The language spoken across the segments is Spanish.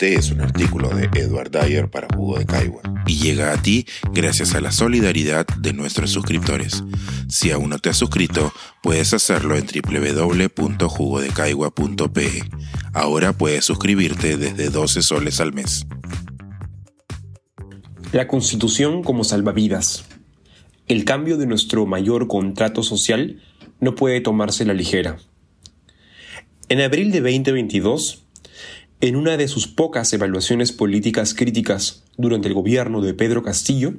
Este es un artículo de Edward Dyer para Jugo de Caigua y llega a ti gracias a la solidaridad de nuestros suscriptores. Si aún no te has suscrito, puedes hacerlo en www.jugodecaigua.pe. Ahora puedes suscribirte desde 12 soles al mes. La Constitución como salvavidas. El cambio de nuestro mayor contrato social no puede tomarse la ligera. En abril de 2022, en una de sus pocas evaluaciones políticas críticas durante el gobierno de Pedro Castillo,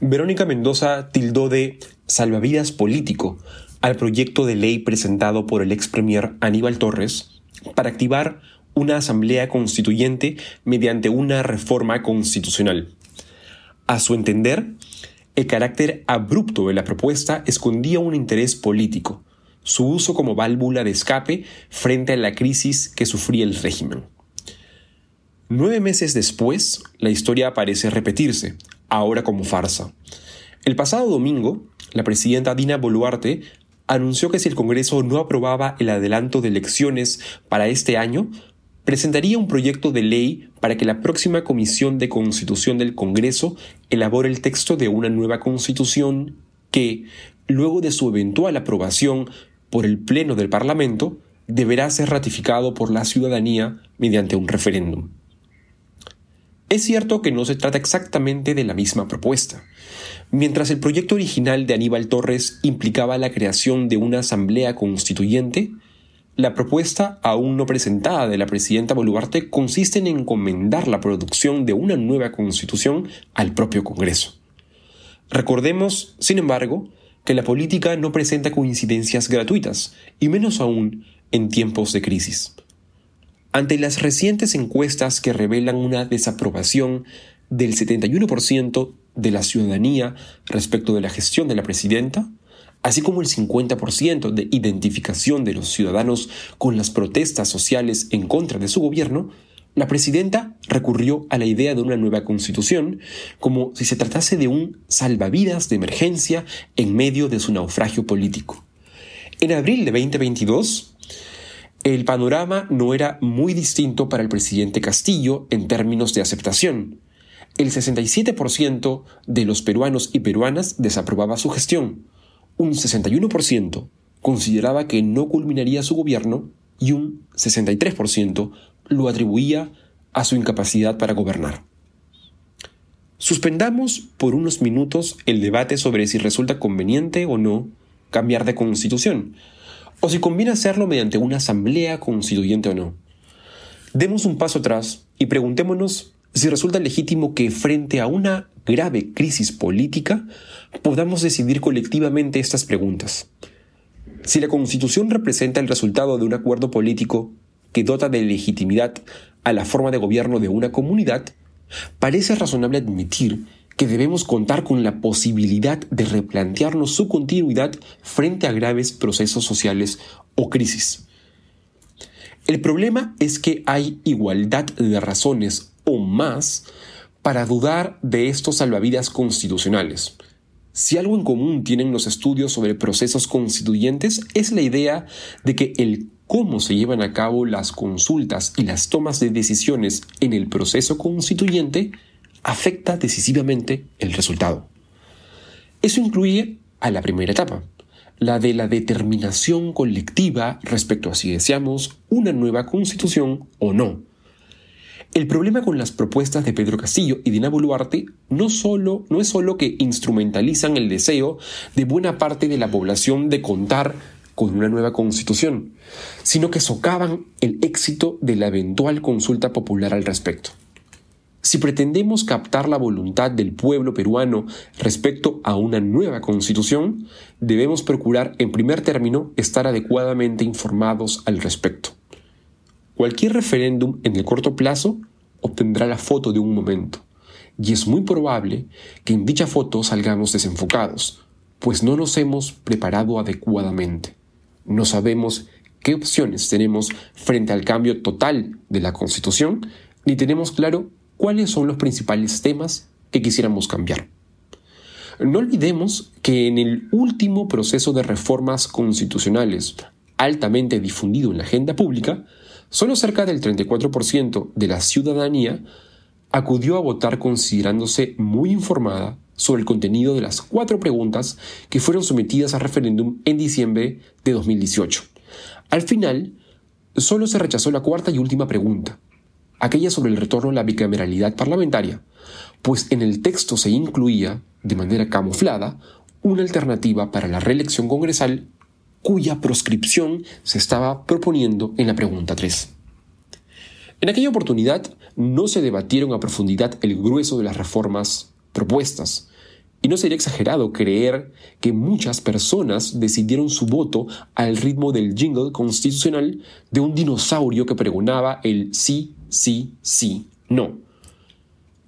Verónica Mendoza tildó de salvavidas político al proyecto de ley presentado por el ex premier Aníbal Torres para activar una asamblea constituyente mediante una reforma constitucional. A su entender, el carácter abrupto de la propuesta escondía un interés político, su uso como válvula de escape frente a la crisis que sufría el régimen. Nueve meses después, la historia parece repetirse, ahora como farsa. El pasado domingo, la presidenta Dina Boluarte anunció que si el Congreso no aprobaba el adelanto de elecciones para este año, presentaría un proyecto de ley para que la próxima Comisión de Constitución del Congreso elabore el texto de una nueva Constitución que, luego de su eventual aprobación por el Pleno del Parlamento, deberá ser ratificado por la ciudadanía mediante un referéndum. Es cierto que no se trata exactamente de la misma propuesta. Mientras el proyecto original de Aníbal Torres implicaba la creación de una asamblea constituyente, la propuesta aún no presentada de la presidenta Boluarte consiste en encomendar la producción de una nueva constitución al propio Congreso. Recordemos, sin embargo, que la política no presenta coincidencias gratuitas, y menos aún en tiempos de crisis. Ante las recientes encuestas que revelan una desaprobación del 71% de la ciudadanía respecto de la gestión de la presidenta, así como el 50% de identificación de los ciudadanos con las protestas sociales en contra de su gobierno, la presidenta recurrió a la idea de una nueva constitución como si se tratase de un salvavidas de emergencia en medio de su naufragio político. En abril de 2022, el panorama no era muy distinto para el presidente Castillo en términos de aceptación. El 67% de los peruanos y peruanas desaprobaba su gestión, un 61% consideraba que no culminaría su gobierno y un 63% lo atribuía a su incapacidad para gobernar. Suspendamos por unos minutos el debate sobre si resulta conveniente o no cambiar de constitución, o si conviene hacerlo mediante una asamblea constituyente o no. Demos un paso atrás y preguntémonos si resulta legítimo que frente a una grave crisis política podamos decidir colectivamente estas preguntas. Si la Constitución representa el resultado de un acuerdo político que dota de legitimidad a la forma de gobierno de una comunidad, parece razonable admitir que debemos contar con la posibilidad de replantearnos su continuidad frente a graves procesos sociales o crisis. El problema es que hay igualdad de razones o más para dudar de estos salvavidas constitucionales. Si algo en común tienen los estudios sobre procesos constituyentes es la idea de que el cómo se llevan a cabo las consultas y las tomas de decisiones en el proceso constituyente afecta decisivamente el resultado. Eso incluye a la primera etapa, la de la determinación colectiva respecto a si deseamos una nueva constitución o no. El problema con las propuestas de Pedro Castillo y Dina Boluarte no, solo, no es solo que instrumentalizan el deseo de buena parte de la población de contar con una nueva constitución, sino que socavan el éxito de la eventual consulta popular al respecto. Si pretendemos captar la voluntad del pueblo peruano respecto a una nueva constitución, debemos procurar en primer término estar adecuadamente informados al respecto. Cualquier referéndum en el corto plazo obtendrá la foto de un momento, y es muy probable que en dicha foto salgamos desenfocados, pues no nos hemos preparado adecuadamente. No sabemos qué opciones tenemos frente al cambio total de la Constitución, ni tenemos claro cuáles son los principales temas que quisiéramos cambiar. No olvidemos que en el último proceso de reformas constitucionales altamente difundido en la agenda pública, Solo cerca del 34% de la ciudadanía acudió a votar considerándose muy informada sobre el contenido de las cuatro preguntas que fueron sometidas a referéndum en diciembre de 2018. Al final, solo se rechazó la cuarta y última pregunta, aquella sobre el retorno a la bicameralidad parlamentaria, pues en el texto se incluía, de manera camuflada, una alternativa para la reelección congresal cuya proscripción se estaba proponiendo en la pregunta 3. En aquella oportunidad no se debatieron a profundidad el grueso de las reformas propuestas, y no sería exagerado creer que muchas personas decidieron su voto al ritmo del jingle constitucional de un dinosaurio que pregonaba el sí, sí, sí, no.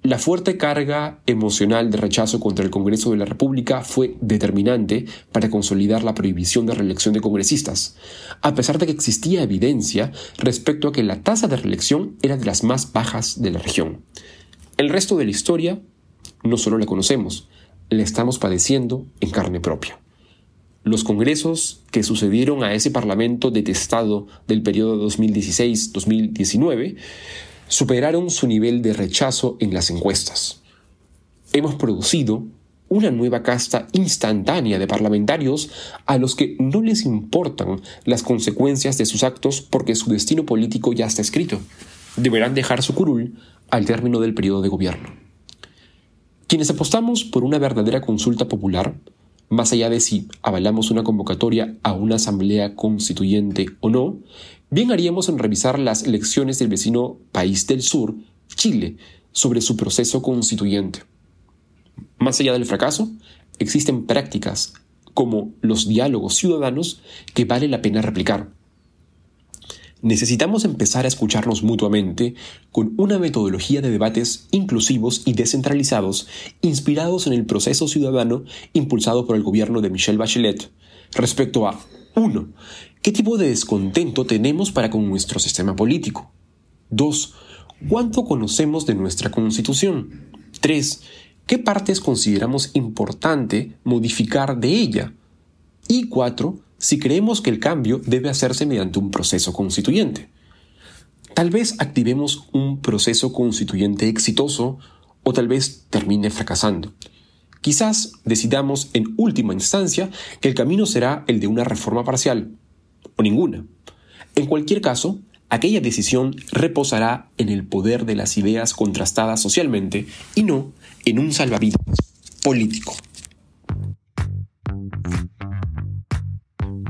La fuerte carga emocional de rechazo contra el Congreso de la República fue determinante para consolidar la prohibición de reelección de congresistas, a pesar de que existía evidencia respecto a que la tasa de reelección era de las más bajas de la región. El resto de la historia no solo la conocemos, le estamos padeciendo en carne propia. Los congresos que sucedieron a ese Parlamento detestado del periodo 2016-2019 superaron su nivel de rechazo en las encuestas. Hemos producido una nueva casta instantánea de parlamentarios a los que no les importan las consecuencias de sus actos porque su destino político ya está escrito. Deberán dejar su curul al término del periodo de gobierno. Quienes apostamos por una verdadera consulta popular, más allá de si avalamos una convocatoria a una asamblea constituyente o no, bien haríamos en revisar las lecciones del vecino país del sur, Chile, sobre su proceso constituyente. Más allá del fracaso, existen prácticas como los diálogos ciudadanos que vale la pena replicar. Necesitamos empezar a escucharnos mutuamente con una metodología de debates inclusivos y descentralizados inspirados en el proceso ciudadano impulsado por el gobierno de Michelle Bachelet respecto a 1. ¿Qué tipo de descontento tenemos para con nuestro sistema político? 2. ¿Cuánto conocemos de nuestra Constitución? 3. ¿Qué partes consideramos importante modificar de ella? Y 4 si creemos que el cambio debe hacerse mediante un proceso constituyente. Tal vez activemos un proceso constituyente exitoso o tal vez termine fracasando. Quizás decidamos en última instancia que el camino será el de una reforma parcial o ninguna. En cualquier caso, aquella decisión reposará en el poder de las ideas contrastadas socialmente y no en un salvavidas político.